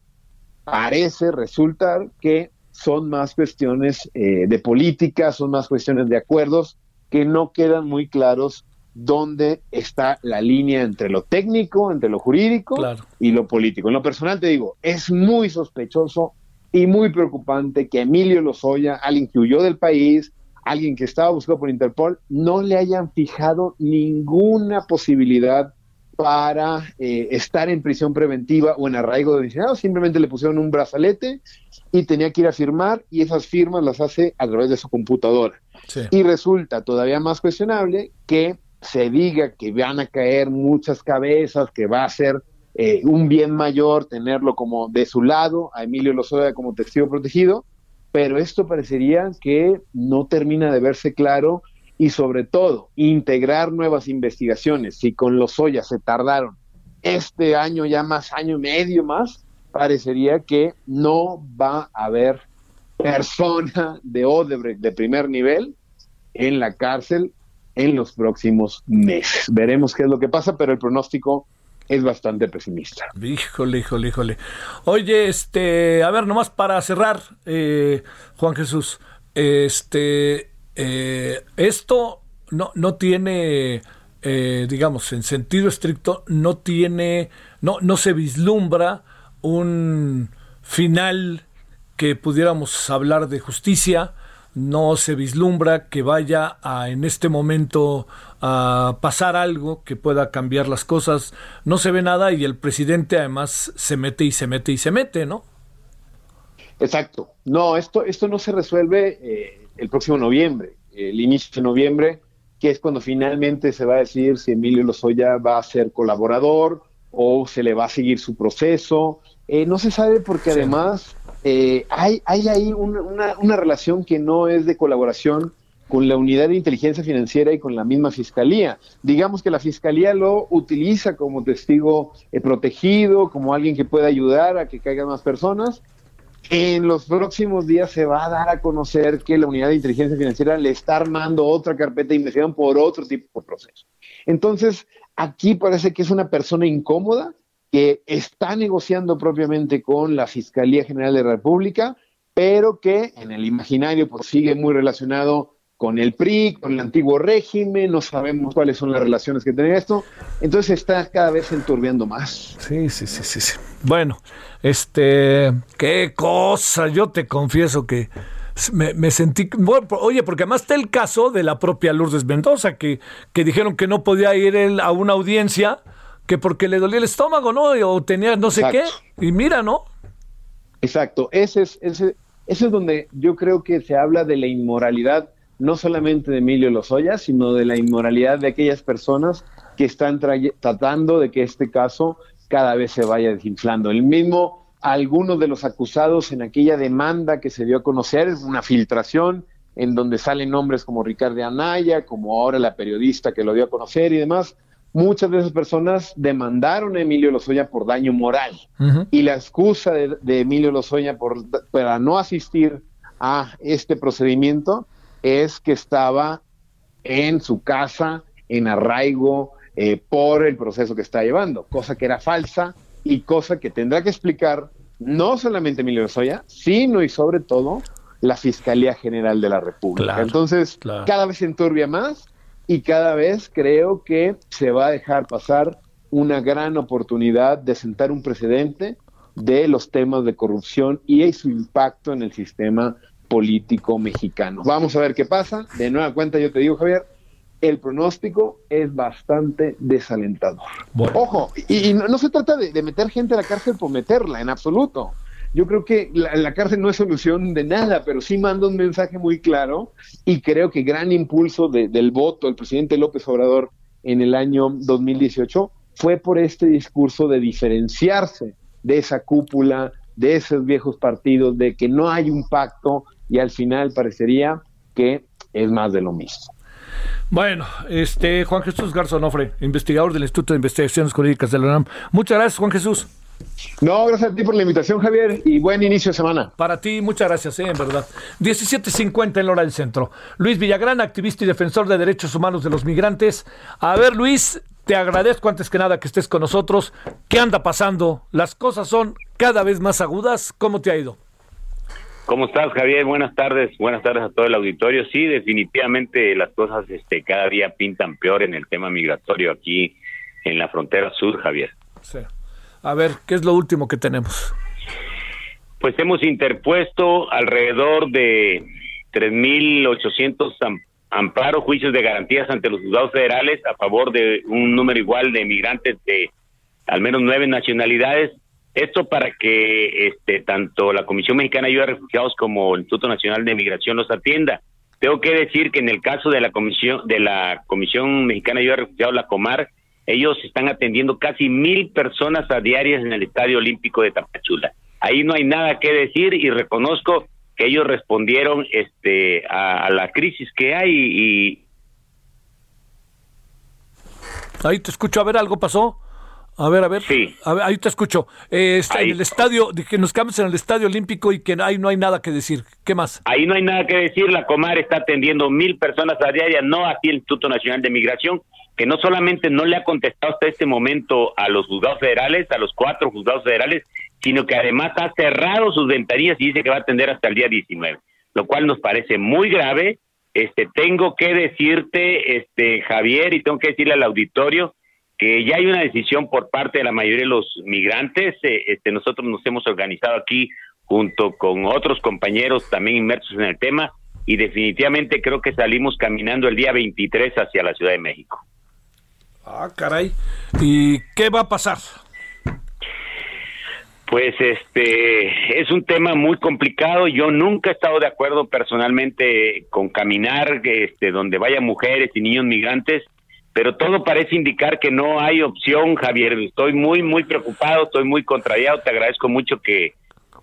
parece resultar que son más cuestiones eh, de política, son más cuestiones de acuerdos que no quedan muy claros dónde está la línea entre lo técnico, entre lo jurídico Claro. y lo político. En lo personal te digo, es muy sospechoso y muy preocupante que Emilio Lozoya, alguien que huyó del país, alguien que estaba buscado por Interpol, no le hayan fijado ninguna posibilidad para eh, estar en prisión preventiva o en arraigo domiciliario, simplemente le pusieron un brazalete y tenía que ir a firmar y esas firmas las hace a través de su computadora. Sí. Y resulta todavía más cuestionable que se diga que van a caer muchas cabezas, que va a ser eh, un bien mayor tenerlo como de su lado, a Emilio Lozoya como testigo protegido, pero esto parecería que no termina de verse claro y sobre todo integrar nuevas investigaciones. Si con Lozoya se tardaron este año ya más año y medio más, parecería que no va a haber persona de Odebrecht de primer nivel en la cárcel en los próximos meses. Veremos qué es lo que pasa, pero el pronóstico es bastante pesimista. Híjole, híjole, híjole. Oye, este, a ver, nomás para cerrar, eh, Juan Jesús, este, eh, esto no, no tiene, eh, digamos, en sentido estricto, no tiene, no, no se vislumbra un final que pudiéramos hablar de justicia, no se vislumbra que vaya a en este momento a pasar algo que pueda cambiar las cosas, no se ve nada y el presidente además se mete y se mete y se mete, ¿no? Exacto. No, esto, esto no se resuelve eh, el próximo noviembre, el inicio de noviembre, que es cuando finalmente se va a decir si Emilio Lozoya va a ser colaborador o se le va a seguir su proceso. Eh, no se sabe porque Sí. además eh, hay, hay ahí una, una- una relación que no es de colaboración con la unidad de inteligencia financiera y con la misma fiscalía. Digamos que la fiscalía lo utiliza como testigo eh, protegido, como alguien que puede ayudar a que caigan más personas, en los próximos días se va a dar a conocer que la unidad de inteligencia financiera le está armando otra carpeta de investigación por otro tipo de proceso. Entonces, aquí parece que es una persona incómoda que está negociando propiamente con la Fiscalía General de la República, pero que en el imaginario pues, sigue muy relacionado con el PRI, con el antiguo régimen, no sabemos cuáles son las relaciones que tiene esto, entonces está cada vez enturbiando más. Sí, sí, sí, sí, sí. Bueno, este, qué cosa, yo te confieso que me, me sentí, bueno, oye, porque además está el caso de la propia Lourdes Mendoza, que, que dijeron que no podía ir él a una audiencia, que porque le dolía el estómago, ¿no? O tenía no sé Exacto. qué, y mira, ¿no? Exacto, ese es, ese, ese es donde yo creo que se habla de la inmoralidad no solamente de Emilio Lozoya, sino de la inmoralidad de aquellas personas que están tratando de que este caso cada vez se vaya desinflando. El mismo, algunos de los acusados en aquella demanda que se dio a conocer, es una filtración en donde salen nombres como Ricardo Anaya, como ahora la periodista que lo dio a conocer y demás. Muchas de esas personas demandaron a Emilio Lozoya por daño moral y la excusa de, de Emilio Lozoya por, para no asistir a este procedimiento es que estaba en su casa, en arraigo, eh, por el proceso que está llevando, cosa que era falsa y cosa que tendrá que explicar no solamente Emilio Lozoya, sino y sobre todo la Fiscalía General de la República. Claro, Entonces, claro. cada vez se enturbia más y cada vez creo que se va a dejar pasar una gran oportunidad de sentar un precedente de los temas de corrupción y su impacto en el sistema político mexicano. Vamos a ver qué pasa. De nueva cuenta, yo te digo, Javier, el pronóstico es bastante desalentador. Ojo, y, y no, no se trata de, de meter gente a la cárcel por meterla, en absoluto. Yo creo que la, la cárcel no es solución de nada, pero sí manda un mensaje muy claro y creo que gran impulso de- del voto del presidente López Obrador en el año 2018 fue por este discurso de diferenciarse de esa cúpula, de esos viejos partidos, de que no hay un pacto y al final parecería que es más de lo mismo. Bueno, este Juan Jesús Garzonofre, investigador del Instituto de Investigaciones Jurídicas de la UNAM. Muchas gracias, Juan Jesús. No, gracias a ti por la invitación, Javier, y buen inicio de semana. Para ti, muchas gracias, eh, en verdad. 17.50 en la hora del centro. Luis Villagrán, activista y defensor de derechos humanos de los migrantes. A ver, Luis, te agradezco antes que nada que estés con nosotros. ¿Qué anda pasando? Las cosas son cada vez más agudas. ¿Cómo te ha ido? ¿Cómo estás, Javier? Buenas tardes. Buenas tardes a todo el auditorio. Sí, definitivamente las cosas este, cada día pintan peor en el tema migratorio aquí en la frontera sur, Javier. Sí. A ver, ¿qué es lo último que tenemos? Pues hemos interpuesto alrededor de 3.800 am- amparos, juicios de garantías ante los juzgados federales a favor de un número igual de migrantes de al menos nueve nacionalidades. Esto para que este, tanto la Comisión Mexicana de Ayuda a Refugiados como el Instituto Nacional de Migración los atienda. Tengo que decir que en el caso de la Comisión de la Comisión Mexicana de Ayuda a Refugiados, la Comar, ellos están atendiendo casi mil personas a diarias en el Estadio Olímpico de Tapachula. Ahí no hay nada que decir y reconozco que ellos respondieron este a, la crisis que hay y Ahí te escucho. A ver, ¿algo pasó? A ver, a ver. Sí. A ver, ahí te escucho. Eh, está en el estadio, que nos cambies en el estadio olímpico y que ahí no hay nada que decir. ¿Qué más? ahí no hay nada que decir. La Comar está atendiendo mil personas a diaria, no así el Instituto Nacional de Migración, que no solamente no le ha contestado hasta este momento a los juzgados federales, a los cuatro juzgados federales, sino que además ha cerrado sus ventanillas y dice que va a atender hasta el día 19, lo cual nos parece muy grave. Este, tengo que decirte, este, Javier, y tengo que decirle al auditorio que ya hay una decisión por parte de la mayoría de los migrantes. eh, este, nosotros nos hemos organizado aquí junto con otros compañeros también inmersos en el tema y definitivamente creo que salimos caminando el día 23 hacia la Ciudad de México. Ah, caray. ¿Y qué va a pasar? Pues este es un tema muy complicado. Yo nunca he estado de acuerdo personalmente con caminar este donde vayan mujeres y niños migrantes, pero todo parece indicar que no hay opción, Javier. Estoy muy muy preocupado, estoy muy contrariado. Te agradezco mucho que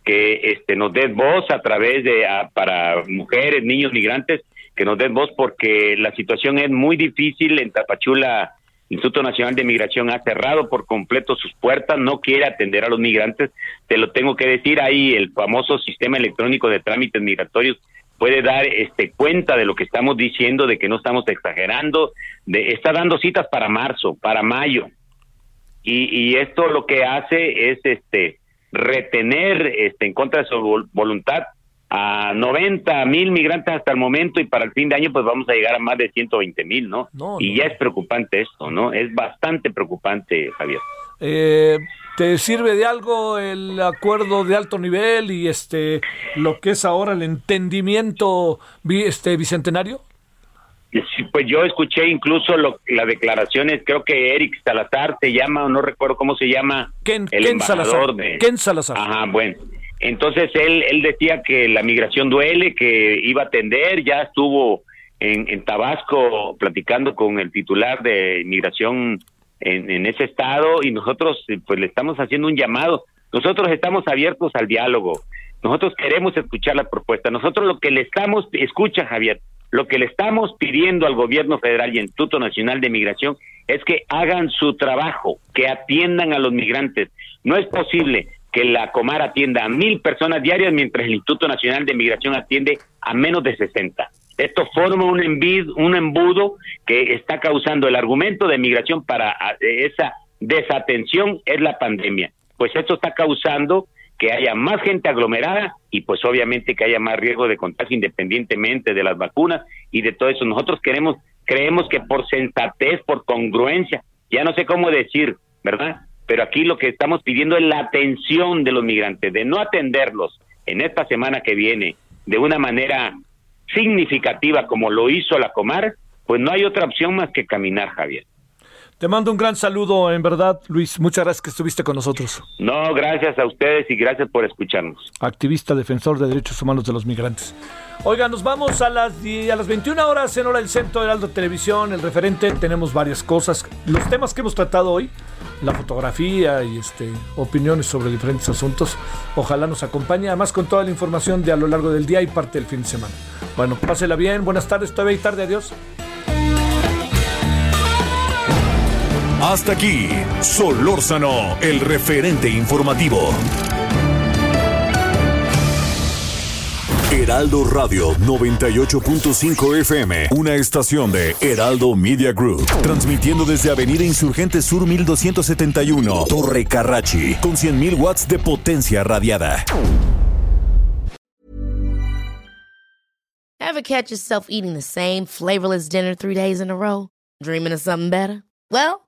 que este nos des voz a través de a- para mujeres, niños migrantes, que nos des voz porque la situación es muy difícil en Tapachula. El Instituto Nacional de Migración ha cerrado por completo sus puertas, no quiere atender a los migrantes. Te lo tengo que decir, ahí el famoso sistema electrónico de trámites migratorios puede dar este cuenta de lo que estamos diciendo, de que no estamos exagerando, de está dando citas para marzo, para mayo. Y, y esto lo que hace es este retener este en contra de su vol- voluntad a 90 mil migrantes hasta el momento y para el fin de año pues vamos a llegar a más de 120 mil, ¿no? No, y no. ya es preocupante esto, ¿no? Es bastante preocupante, Javier. Eh, ¿Te sirve de algo el acuerdo de alto nivel y este lo que es ahora el entendimiento este bicentenario? Sí, pues yo escuché incluso lo, las declaraciones, creo que Eric Salazar se llama, o no recuerdo cómo se llama, Ken, el Ken embajador Salazar. de... Ken Salazar. Ajá, bueno. Entonces él, él decía que la migración duele, que iba a atender, ya estuvo en, en Tabasco platicando con el titular de inmigración en, en ese estado y nosotros eh, pues le estamos haciendo un llamado. Nosotros estamos abiertos al diálogo. Nosotros queremos escuchar la propuesta. Nosotros lo que le estamos, escucha Javier, lo que le estamos pidiendo al gobierno federal y Instituto Nacional de Migración es que hagan su trabajo, que atiendan a los migrantes. No es posible que la Comar atienda a mil personas diarias mientras el Instituto Nacional de Migración atiende a menos de 60. Esto forma un, envid, un embudo que está causando el argumento de migración para a, esa desatención es la pandemia. Pues esto está causando que haya más gente aglomerada y pues obviamente que haya más riesgo de contagio independientemente de las vacunas y de todo eso. Nosotros queremos, creemos que por sensatez, por congruencia, ya no sé cómo decir, ¿verdad? Pero aquí lo que estamos pidiendo es la atención de los migrantes, de no atenderlos en esta semana que viene de una manera significativa como lo hizo la Comar, pues no hay otra opción más que caminar, Javier. Te mando un gran saludo, en verdad, Luis. Muchas gracias que estuviste con nosotros. No, gracias a ustedes y gracias por escucharnos. Activista, defensor de derechos humanos de los migrantes. Oiga, nos vamos a las, a las 21 horas en hora del centro de Aldo Televisión, el referente. Tenemos varias cosas. Los temas que hemos tratado hoy, la fotografía y este, opiniones sobre diferentes asuntos. Ojalá nos acompañe, además con toda la información de a lo largo del día y parte del fin de semana. Bueno, pásela bien, buenas tardes, todavía hay tarde, adiós. Hasta aquí, Solórzano, el referente informativo. Heraldo Radio 98.5 FM, una estación de Heraldo Media Group, transmitiendo desde Avenida Insurgente Sur 1271, Torre Carrachi, con 100.000 watts de potencia radiada. Ever catch yourself eating the same flavorless dinner three days in a row? Dreaming of something better? Well,